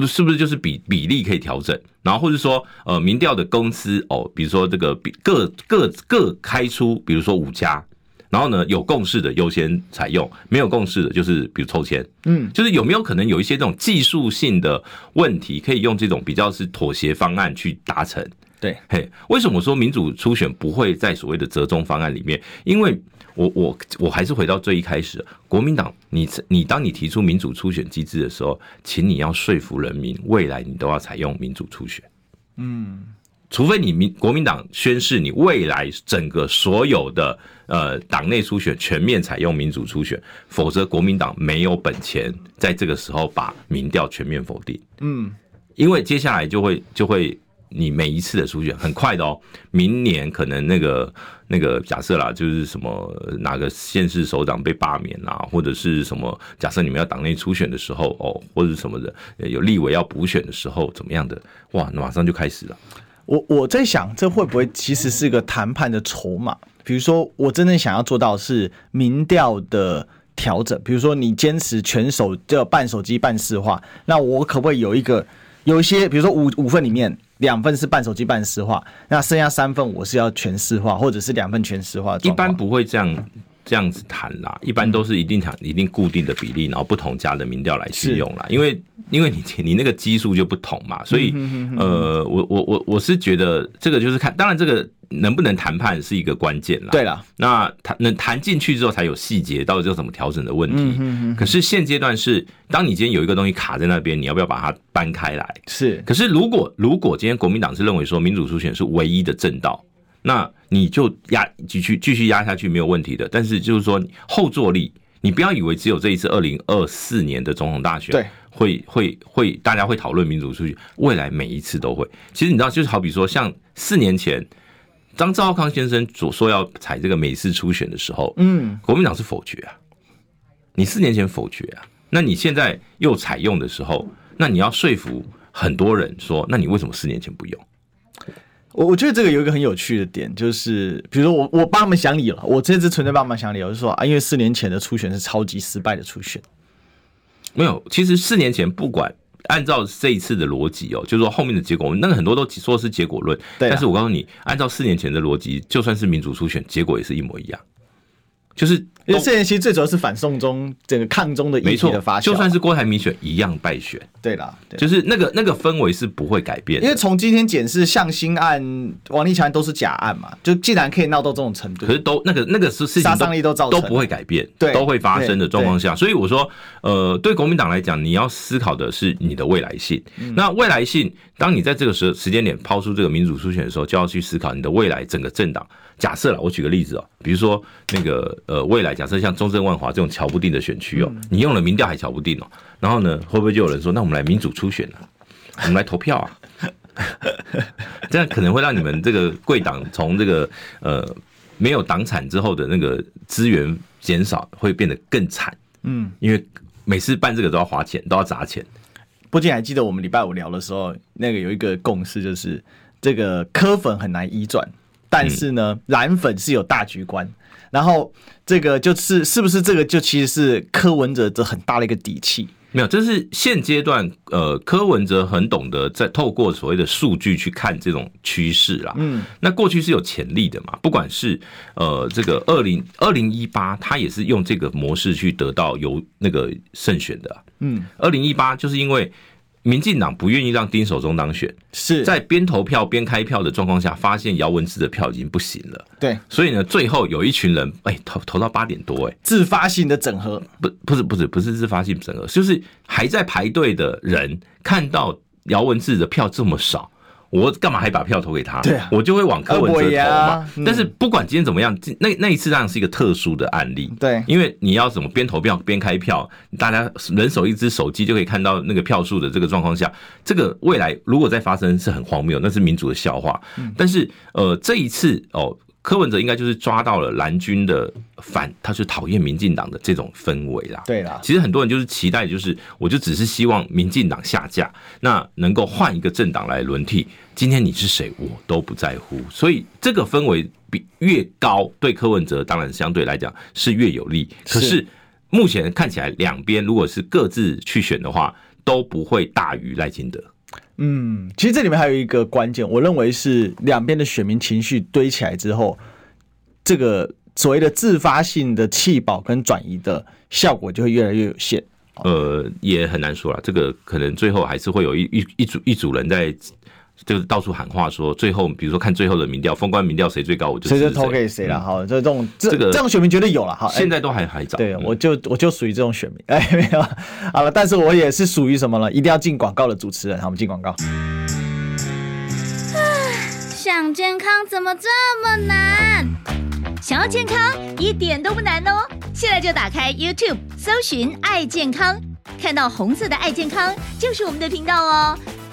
是不是就是比比例可以调整？然后或者说，呃，民调的公司哦，比如说这个比各各各开出，比如说五家，然后呢有共识的优先采用，没有共识的就是比如抽签，嗯，就是有没有可能有一些这种技术性的问题，可以用这种比较是妥协方案去达成？对，嘿，为什么说民主初选不会在所谓的折中方案里面？因为我我我还是回到最一开始，国民党，你你当你提出民主初选机制的时候，请你要说服人民，未来你都要采用民主初选。嗯，除非你民国民党宣誓，你未来整个所有的呃党内初选全面采用民主初选，否则国民党没有本钱在这个时候把民调全面否定。嗯，因为接下来就会就会。你每一次的初选很快的哦，明年可能那个那个假设啦，就是什么哪个县市首长被罢免啦，或者是什么假设你们要党内初选的时候哦，或者什么的有立委要补选的时候怎么样的哇，马上就开始了。我我在想，这会不会其实是个谈判的筹码？比如说，我真正想要做到是民调的调整，比如说你坚持全手就半手机半市话，那我可不可以有一个有一些，比如说五五份里面。两份是半手机半市话，那剩下三份我是要全市话，或者是两份全市话。一般不会这样这样子谈啦，一般都是一定讲一定固定的比例，然后不同家的民调来去用啦。因为因为你你那个基数就不同嘛，所以呃，我我我我是觉得这个就是看，当然这个能不能谈判是一个关键啦。对了，那谈能谈进去之后才有细节，到底要怎么调整的问题。可是现阶段是，当你今天有一个东西卡在那边，你要不要把它搬开来？是。可是如果如果今天国民党是认为说民主初选是唯一的正道。那你就压继续继续压下去没有问题的，但是就是说后坐力，你不要以为只有这一次二零二四年的总统大选，对，会会会大家会讨论民主数据，未来每一次都会。其实你知道，就是好比说像四年前，当赵康先生所说要采这个美式初选的时候，嗯，国民党是否决啊？你四年前否决啊？那你现在又采用的时候，那你要说服很多人说，那你为什么四年前不用？我我觉得这个有一个很有趣的点，就是比如说我我帮他们想理了，我这次纯粹帮他们想理，我就说啊，因为四年前的初选是超级失败的初选，没有，其实四年前不管按照这一次的逻辑哦，就是说后面的结果，我们那个很多都说是结果论，但是我告诉你，按照四年前的逻辑，就算是民主初选，结果也是一模一样，就是。因为这件事最主要是反送中整个抗中的议题的发酵，就算是郭台铭选一样败选。对啦，就是那个那个氛围是不会改变。因为从今天检视向心案、王立强都是假案嘛，就既然可以闹到这种程度，可是都那个那个是事情杀伤力都造成都不会改变，对，都会发生的状况下，所以我说，呃，对国民党来讲，你要思考的是你的未来性。那未来性，当你在这个时时间点抛出这个民主初选的时候，就要去思考你的未来整个政党。假设了，我举个例子哦，比如说那个呃，未来假设像中正万华这种瞧不定的选区哦，你用了民调还瞧不定哦，然后呢，会不会就有人说，那我们来民主初选呢？我们来投票啊？这样可能会让你们这个贵党从这个呃没有党产之后的那个资源减少，会变得更惨。嗯，因为每次办这个都要花钱，都要砸钱。不仅还记得我们礼拜五聊的时候，那个有一个共识，就是这个科粉很难移转。但是呢，蓝粉是有大局观，然后这个就是是不是这个就其实是柯文哲这很大的一个底气？没有，这是现阶段呃，柯文哲很懂得在透过所谓的数据去看这种趋势啦。嗯，那过去是有潜力的嘛？不管是呃这个二零二零一八，他也是用这个模式去得到由那个胜选的。嗯，二零一八就是因为。民进党不愿意让丁守中当选，是在边投票边开票的状况下，发现姚文智的票已经不行了。对，所以呢，最后有一群人，哎，投投到八点多，哎，自发性的整合，不，不是，不是，不是自发性整合，就是还在排队的人看到姚文智的票这么少。我干嘛还把票投给他？对啊，我就会往柯文哲投嘛。但是不管今天怎么样，那那一次当然是一个特殊的案例。对，因为你要怎么边投票边开票，大家人手一只手机就可以看到那个票数的这个状况下，这个未来如果再发生是很荒谬，那是民主的笑话。但是呃，这一次哦。柯文哲应该就是抓到了蓝军的反，他是讨厌民进党的这种氛围啦。对啦，其实很多人就是期待，就是我就只是希望民进党下架，那能够换一个政党来轮替。今天你是谁，我都不在乎。所以这个氛围比越高，对柯文哲当然相对来讲是越有利。可是目前看起来，两边如果是各自去选的话，都不会大于赖清德。嗯，其实这里面还有一个关键，我认为是两边的选民情绪堆起来之后，这个所谓的自发性的弃保跟转移的效果就会越来越有限。呃，也很难说了，这个可能最后还是会有一一一组一组人在。就是到处喊话说，最后比如说看最后的民调，封关民调谁最高，我就谁就投给谁了。哈，这种这个这种选民绝对有了哈。现在都还还早。对，我就我就属于这种选民。哎，没有好了，但是我也是属于什么呢？一定要进广告的主持人。好，我们进广告。想健康怎么这么难？想要健康一点都不难哦！现在就打开 YouTube，搜寻“爱健康”，看到红色的“爱健康”就是我们的频道哦。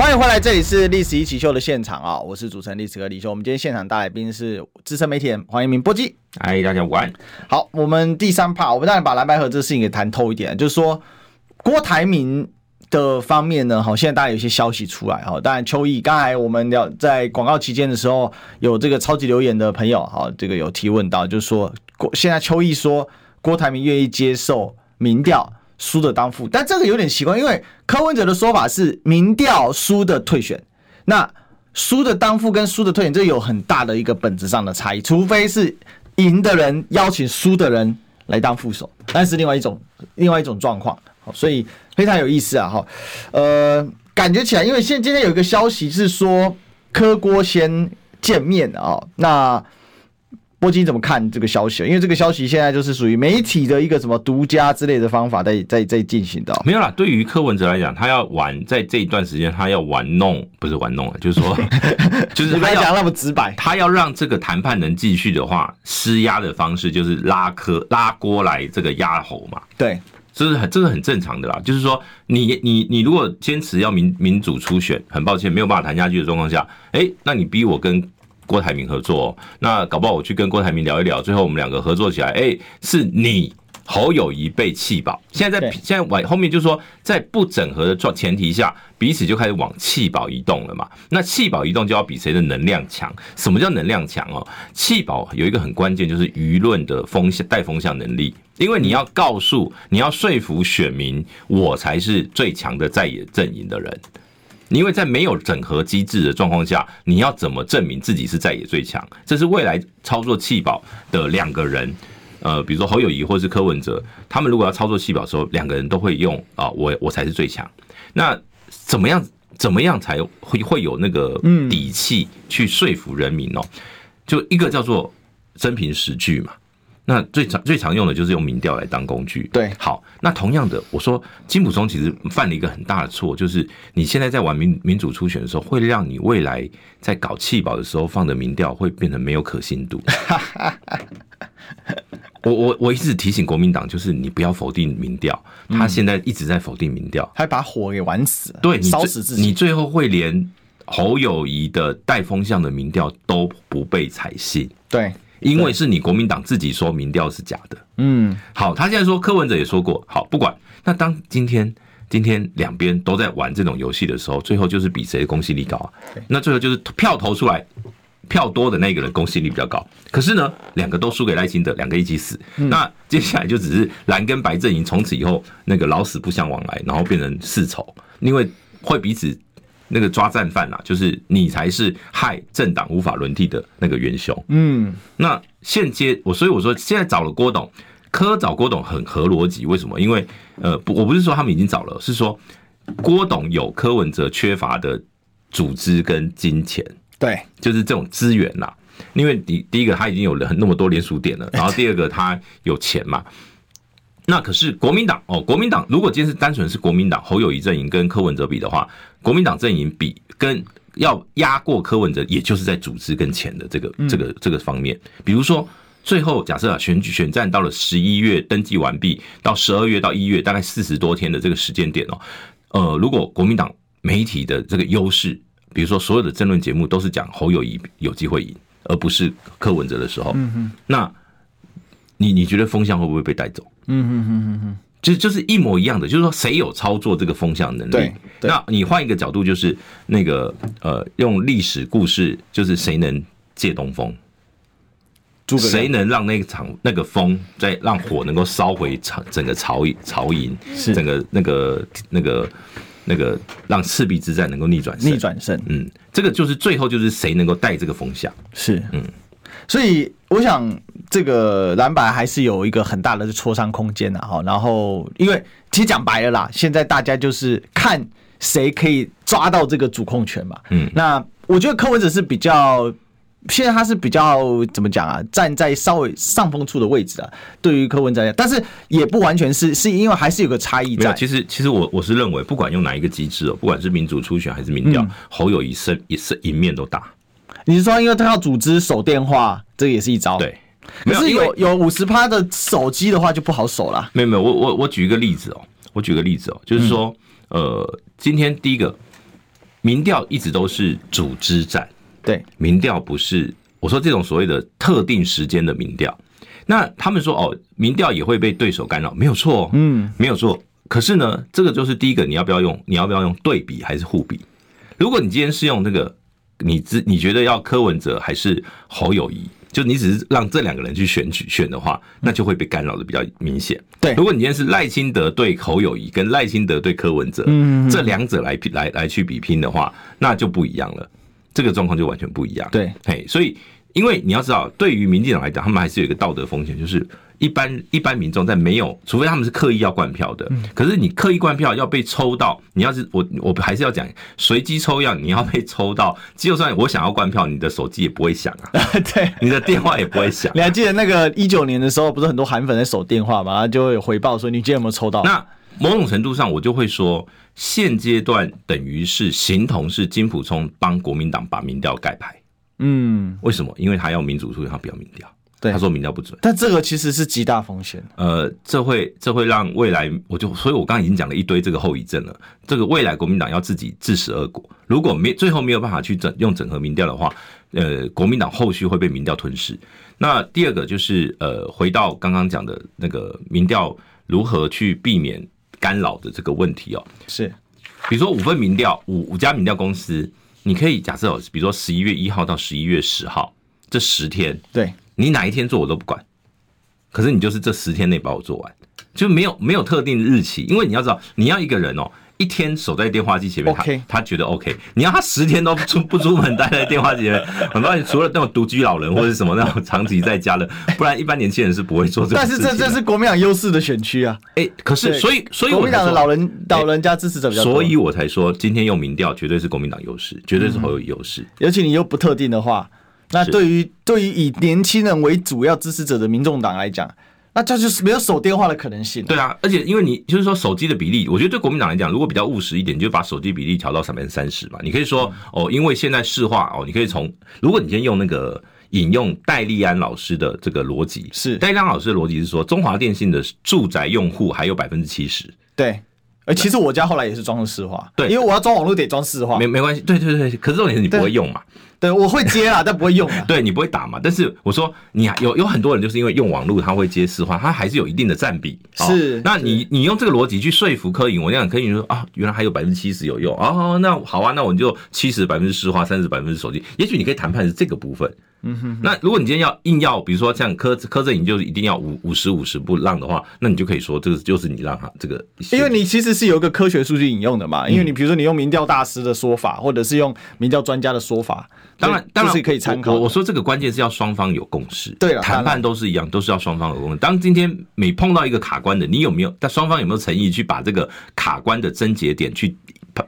欢迎回来，这里是历史一起秀的现场啊！我是主持人历史哥李修。我们今天现场大来宾是资深媒体人黄一鸣波基。哎，大家午安。好，我们第三 part，我们当然把蓝白合这个事情给谈透一点，就是说郭台铭的方面呢，好，现在大家有一些消息出来哈。当然，邱毅刚才我们聊在广告期间的时候，有这个超级留言的朋友哈，这个有提问到，就是说郭现在邱毅说郭台铭愿意接受民调输的当副，但这个有点奇怪，因为柯文哲的说法是民调输的退选，那输的当副跟输的退选，这有很大的一个本质上的差异，除非是。赢的人邀请输的人来当副手，但是另外一种另外一种状况，所以非常有意思啊！哈，呃，感觉起来，因为现今天有一个消息是说柯郭先见面啊，那。波金怎么看这个消息？因为这个消息现在就是属于媒体的一个什么独家之类的方法在在在进行的。没有啦，对于柯文哲来讲，他要玩在这一段时间，他要玩弄，不是玩弄了，就是说，就是他要讲那么直白，他要让这个谈判能继续的话，施压的方式就是拉科拉锅来这个压喉嘛。对，这是很这是很正常的啦。就是说你，你你你如果坚持要民民主初选，很抱歉没有办法谈下去的状况下，哎，那你逼我跟。郭台铭合作，那搞不好我去跟郭台铭聊一聊，最后我们两个合作起来，哎，是你侯友谊被弃保。现在在现在往后面就是说，在不整合的状前提下，彼此就开始往弃保移动了嘛。那弃保移动就要比谁的能量强。什么叫能量强哦？弃保有一个很关键，就是舆论的风向带风向能力，因为你要告诉你要说服选民，我才是最强的在野阵营的人。因为在没有整合机制的状况下，你要怎么证明自己是在野最强？这是未来操作弃保的两个人，呃，比如说侯友谊或是柯文哲，他们如果要操作弃保的时候，两个人都会用啊、我我才是最强。那怎么样怎么样才会会有那个底气去说服人民哦？就一个叫做真凭实据嘛。那最常最常用的就是用民调来当工具。对，好，那同样的，我说金普松其实犯了一个很大的错，就是你现在在玩民民主初选的时候，会让你未来在搞弃保的时候放的民调会变得没有可信度。我我我一直提醒国民党，就是你不要否定民调，他现在一直在否定民调，还把火给玩死，对，你烧死自己，你最后会连侯友谊的带风向的民调都不被采信。对。因为是你国民党自己说民调是假的，嗯，好，他现在说柯文哲也说过，好，不管，那当今天今天两边都在玩这种游戏的时候，最后就是比谁的公信力高啊？那最后就是票投出来票多的那个人公信力比较高，可是呢，两个都输给赖清德，两个一起死，那接下来就只是蓝跟白阵营从此以后那个老死不相往来，然后变成世仇，因为会彼此。那个抓战犯啊，就是你才是害政党无法轮替的那个元凶。嗯，那现阶我所以我说现在找了郭董，柯找郭董很合逻辑。为什么？因为呃不，我不是说他们已经找了，是说郭董有柯文哲缺乏的组织跟金钱。对，就是这种资源呐。因为第第一个他已经有了那么多连署点了，然后第二个他有钱嘛。那可是国民党哦，国民党如果今天是单纯是国民党侯友谊阵营跟柯文哲比的话，国民党阵营比跟要压过柯文哲，也就是在组织跟钱的这个这个这个方面。比如说，最后假设啊，选举选战到了十一月登记完毕，到十二月到一月大概四十多天的这个时间点哦，呃，如果国民党媒体的这个优势，比如说所有的争论节目都是讲侯友谊有机会赢，而不是柯文哲的时候，那。你你觉得风向会不会被带走？嗯嗯嗯嗯嗯，就就是一模一样的，就是说谁有操作这个风向能力？对，那你换一个角度，就是那个呃，用历史故事，就是谁能借东风？谁能让那个场那个风再让火能够烧回场整个曹曹营？是整个那个那个那个让赤壁之战能够逆转逆转胜？嗯，这个就是最后就是谁能够带这个风向？是嗯。所以我想，这个蓝白还是有一个很大的磋商空间的哈。然后，因为其实讲白了啦，现在大家就是看谁可以抓到这个主控权嘛。嗯，那我觉得柯文哲是比较，现在他是比较怎么讲啊？站在稍微上风处的位置啊。对于柯文哲，但是也不完全是，是因为还是有个差异在。其实，其实我我是认为，不管用哪一个机制哦，不管是民主初选还是民调，侯友宜胜一胜一面都大。你是说，因为他要组织守电话，这个也是一招。对，可是有有五十趴的手机的话，就不好守了。没有没有，我我我举一个例子哦，我举个例子哦，就是说，呃，今天第一个民调一直都是组织战，对，民调不是我说这种所谓的特定时间的民调，那他们说哦，民调也会被对手干扰，没有错，嗯，没有错。可是呢，这个就是第一个，你要不要用？你要不要用对比还是互比？如果你今天是用那个，你知你觉得要柯文哲还是侯友谊？就你只是让这两个人去选举选的话，那就会被干扰的比较明显。对，如果你今天是赖清德对侯友谊，跟赖清德对柯文哲，嗯，这两者来来来去比拼的话，那就不一样了。这个状况就完全不一样。对，嘿，所以因为你要知道，对于民进党来讲，他们还是有一个道德风险，就是。一般一般民众在没有，除非他们是刻意要灌票的，可是你刻意灌票要被抽到，你要是我我还是要讲随机抽样，你要被抽到，就算我想要灌票，你的手机也不会响啊，对，你的电话也不会响。你还记得那个一九年的时候，不是很多韩粉在守电话嘛，就会有回报说你今天有没有抽到？那某种程度上，我就会说，现阶段等于是形同是金溥聪帮国民党把民调盖牌。嗯，为什么？因为他要民主出，他不要民调。对，他说民调不准，但这个其实是极大风险。呃，这会这会让未来，我就所以，我刚刚已经讲了一堆这个后遗症了。这个未来国民党要自己自食恶果，如果没最后没有办法去整用整合民调的话，呃，国民党后续会被民调吞噬。那第二个就是呃，回到刚刚讲的那个民调如何去避免干扰的这个问题哦，是，比如说五份民调，五五家民调公司，你可以假设哦，比如说十一月一号到十一月十号这十天，对。你哪一天做我都不管，可是你就是这十天内把我做完，就没有没有特定的日期，因为你要知道，你要一个人哦，一天守在电话机前面，他他觉得 OK，你要他十天都出不出门，待在电话机前面，很多除了那种独居老人或者什么那种长期在家的，不然一般年轻人是不会做这个。但是这这是国民党优势的选区啊，哎，可是所以所以国民党的老人老人家支持者比较多，所以我才说今天用民调绝对是国民党优势，绝对是侯友优势，尤其你又不特定的话。那对于对于以年轻人为主要支持者的民众党来讲，那这就是没有守电话的可能性。对啊，而且因为你就是说手机的比例，我觉得对国民党来讲，如果比较务实一点，你就把手机比例调到百分之三十嘛。你可以说哦，因为现在市话哦，你可以从如果你先用那个引用戴立安老师的这个逻辑，是戴立安老师的逻辑是说，中华电信的住宅用户还有百分之七十。对。而，其实我家后来也是装的市话，对，因为我要装网络得装市话，没没关系，对对对，可是重点是你不会用嘛，对，我会接啦，但不会用啊，对你不会打嘛，但是我说你有有很多人就是因为用网络他会接市话，他还是有一定的占比，是，哦、那你你用这个逻辑去说服柯颖，我这样柯颖说啊，原来还有百分之七十有用哦，那好啊，那我就七十百分之市话，三十百分之手机，也许你可以谈判是这个部分。嗯哼，那如果你今天要硬要，比如说像柯柯震宇，就是一定要五五十五十不让的话，那你就可以说这个就是你让他这个，因为你其实是有一个科学数据引用的嘛，因为你比如说你用民调大师的说法，或者是用民调专家的说法，当然当然是可以参考。我我说这个关键是要双方有共识，对了，谈判都是一样，都是要双方有共识。当今天每碰到一个卡关的，你有没有？但双方有没有诚意去把这个卡关的症结点去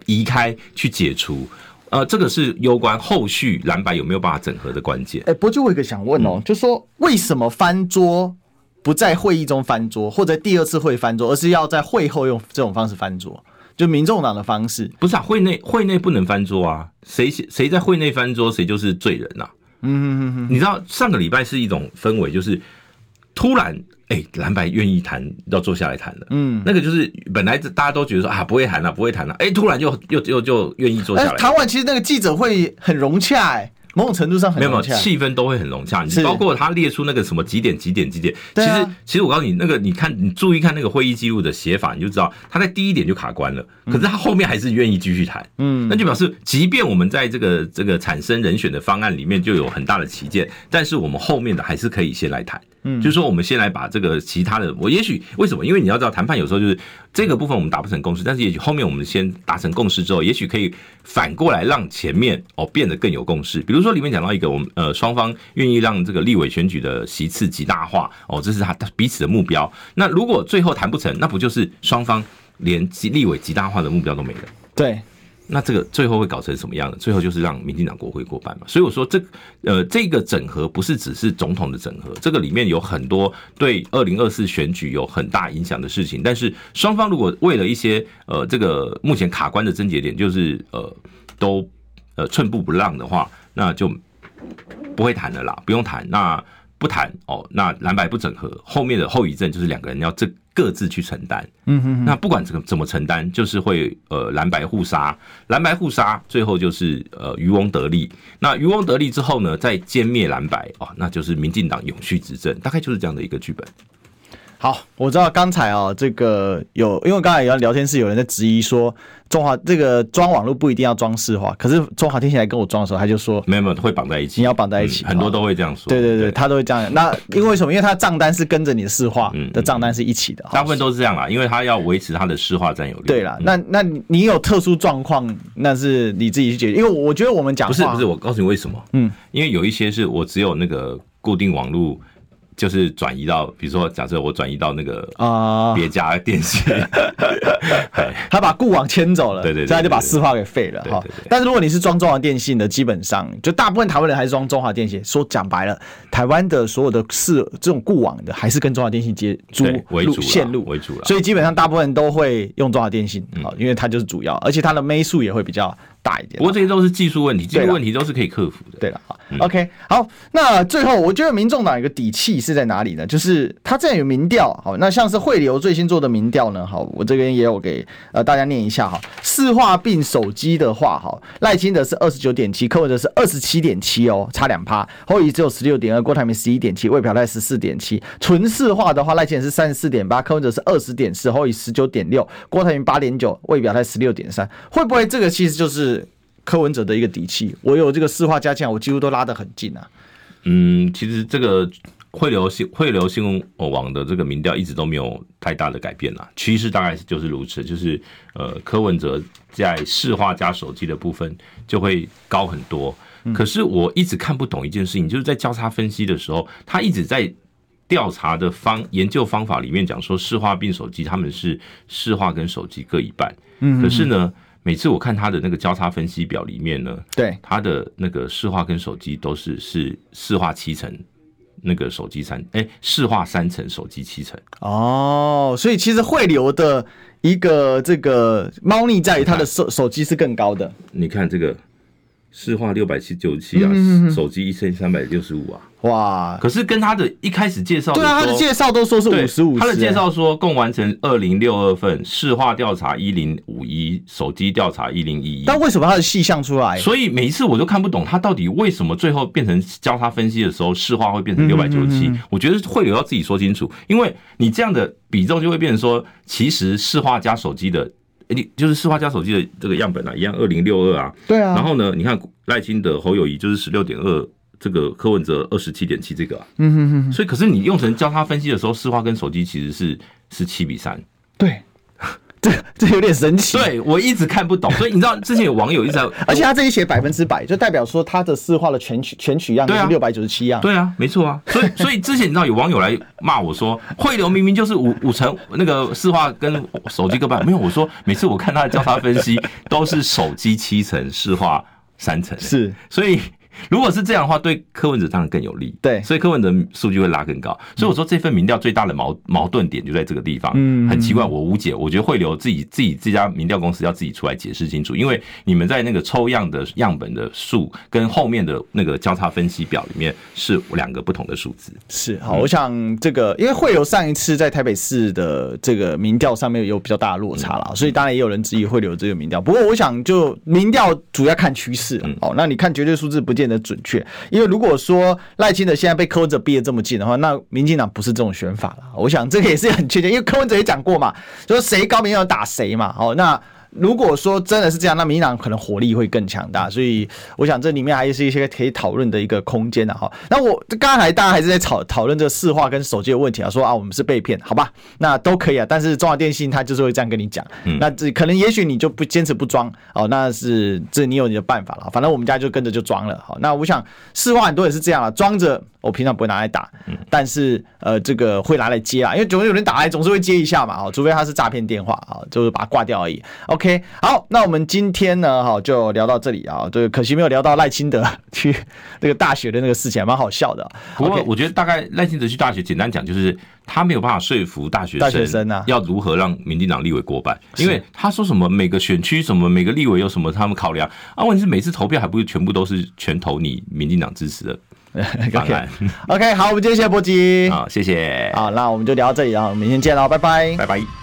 移开、去解除？呃，这个是攸关后续蓝白有没有办法整合的关键。哎，不过就我有一个想问哦，嗯、就说为什么翻桌不在会议中翻桌，或者第二次会翻桌，而是要在会后用这种方式翻桌？就民众党的方式，不是啊？会内会内不能翻桌啊？谁谁在会内翻桌，谁就是罪人呐、啊？嗯哼哼哼，你知道上个礼拜是一种氛围，就是突然。哎，蓝白愿意谈，要坐下来谈了。嗯，那个就是本来大家都觉得说啊，不会谈了，不会谈了。哎，突然就又又就愿意坐下来。谈完其实那个记者会很融洽，哎，某种程度上很没有气氛都会很融洽。你包括他列出那个什么几点几点几点，其实其实我告诉你，那个你看你注意看那个会议记录的写法，你就知道他在第一点就卡关了，可是他后面还是愿意继续谈。嗯，那就表示，即便我们在这个这个产生人选的方案里面就有很大的歧见，但是我们后面的还是可以先来谈。嗯，就是说，我们先来把这个其他的，我也许为什么？因为你要知道，谈判有时候就是这个部分我们达不成共识，但是也许后面我们先达成共识之后，也许可以反过来让前面哦变得更有共识。比如说里面讲到一个，我们呃双方愿意让这个立委选举的席次极大化哦，这是他彼此的目标。那如果最后谈不成，那不就是双方连立委极大化的目标都没了？对。那这个最后会搞成什么样的？最后就是让民进党国会过半嘛。所以我说这呃这个整合不是只是总统的整合，这个里面有很多对二零二四选举有很大影响的事情。但是双方如果为了一些呃这个目前卡关的症结点，就是呃都呃寸步不让的话，那就不会谈了啦，不用谈那。不谈哦，那蓝白不整合，后面的后遗症就是两个人要这各自去承担。嗯哼，那不管怎么怎么承担，就是会呃蓝白互杀，蓝白互杀，最后就是呃渔翁得利。那渔翁得利之后呢，再歼灭蓝白哦，那就是民进党永续执政，大概就是这样的一个剧本。好，我知道刚才哦，这个有，因为刚才有聊天室有人在质疑说，中华这个装网络不一定要装市化，可是中华听起来跟我装的时候，他就说没有没有会绑在一起，你要绑在一起，嗯，很多都会这样说。对对对，对他都会这样。那因为什么？因为他账单是跟着你的市化的账单是一起的，大部分都是这样啦，因为他要维持他的市化占有率。对啦，那那你有特殊状况，那是你自己去解决。因为我觉得我们讲不是不是，我告诉你为什么？嗯，因为有一些是我只有那个固定网络。就是转移到，比如说，假设我转移到那个啊别家电信，他把固网迁走了，对对，这样就把四话给废了哈。但是如果你是装中华电信的，基本上就大部分台湾人还是装中华电信。说讲白了，台湾的所有的市这种固网的，还是跟中华电信接租为主线路为主了。所以基本上大部分人都会用中华电信啊，因为它就是主要，而且它的枚数也会比较大一点。不过这些都是技术问题，技术问题都是可以克服的。对了，好，OK，好，那最后我觉得民众党有个底气是在哪里呢？就是他这样有民调，好，那像是汇流最新做的民调呢，好，我这边也有给呃大家念一下哈。市话并手机的话，好，赖清德是二十九点七，柯文哲是二十七点七哦，差两趴。侯友宜只有十六点二，郭台铭十一点七，魏表态十四点七。纯市话的话，赖清德是三十四点八，柯文哲是二十点四，侯友宜十九点六，郭台铭八点九，魏表态十六点三。会不会这个其实就是？柯文哲的一个底气，我有这个市话加进来，我几乎都拉得很近啊。嗯，其实这个汇流新汇流新闻网的这个民调一直都没有太大的改变啦，趋势大概就是如此，就是呃柯文哲在市话加手机的部分就会高很多。可是我一直看不懂一件事情，就是在交叉分析的时候，他一直在调查的方研究方法里面讲说市话并手机，他们是市话跟手机各一半。嗯，可是呢。每次我看他的那个交叉分析表里面呢，对他的那个市话跟手机都是是市话七成，那个手机三哎市话三成，手机七成。哦，所以其实汇流的一个这个猫腻在于它的手手机是更高的。你看这个市话六百七九十七啊，手机一千三百六十五啊。哇！可是跟他的一开始介绍，对啊，他的介绍都说是五十五。他的介绍说共完成二零六二份市话调查一零五一，手机调查一零一一。但为什么他的细项出来？所以每一次我都看不懂他到底为什么最后变成交叉分析的时候，市话会变成六百九十七。我觉得汇流要自己说清楚，因为你这样的比重就会变成说，其实市话加手机的，你就是市话加手机的这个样本啊，一样二零六二啊。对啊。然后呢，你看赖清德、侯友谊就是十六点二。这个柯文哲二十七点七，这个啊，嗯哼哼，所以可是你用成交叉分析的时候，市话跟手机其实是是七比三，对，这这有点神奇，对我一直看不懂，所以你知道之前有网友一直在，而且他这里写百分之百，就代表说他的市话的全取全取样是六百九十七样，对啊，没错啊，所以所以之前你知道有网友来骂我说，汇流明明就是五五成那个市话跟手机各半，没有，我说每次我看他的交叉分析都是手机七成，市话三成，是，所以。如果是这样的话，对柯文哲当然更有利。对，所以柯文哲数据会拉更高。所以我说这份民调最大的矛矛盾点就在这个地方。嗯，很奇怪，我无解。我觉得汇流自己自己这家民调公司要自己出来解释清楚，因为你们在那个抽样的样本的数跟后面的那个交叉分析表里面是两个不同的数字。是好，我想这个因为汇流上一次在台北市的这个民调上面有比较大的落差了，所以当然也有人质疑汇流这个民调。不过我想就民调主要看趋势。哦，那你看绝对数字不见变得准确，因为如果说赖清德现在被柯文哲逼得这么近的话，那民进党不是这种选法了。我想这个也是很确定，因为柯文哲也讲过嘛，就说谁高明要打谁嘛。好，那。如果说真的是这样，那民进党可能火力会更强大，所以我想这里面还是一些可以讨论的一个空间的哈。那我刚才大家还是在讨讨论这个市话跟手机的问题啊，说啊我们是被骗，好吧？那都可以啊。但是中华电信它就是会这样跟你讲，那这可能也许你就不坚持不装哦，那是这你有你的办法了。反正我们家就跟着就装了。好，那我想市话很多也是这样啊，装着我平常不会拿来打，但是呃这个会拿来接啊，因为总是有人打来，总是会接一下嘛。哦，除非他是诈骗电话啊，就是把它挂掉而已。OK。好，那我们今天呢，哈，就聊到这里啊。这个可惜没有聊到赖清德去那个大学的那个事情，蛮好笑的。不过我觉得大概赖清德去大学，简单讲就是他没有办法说服大学生，大学生啊，要如何让民进党立委过半，因为他说什么每个选区什么每个立委有什么他们考量啊，问题是每次投票还不是全部都是全投你民进党支持的。当然。OK，好，我们今天谢谢波吉，好，谢谢，好，那我们就聊到这里，然后明天见喽，拜拜，拜拜。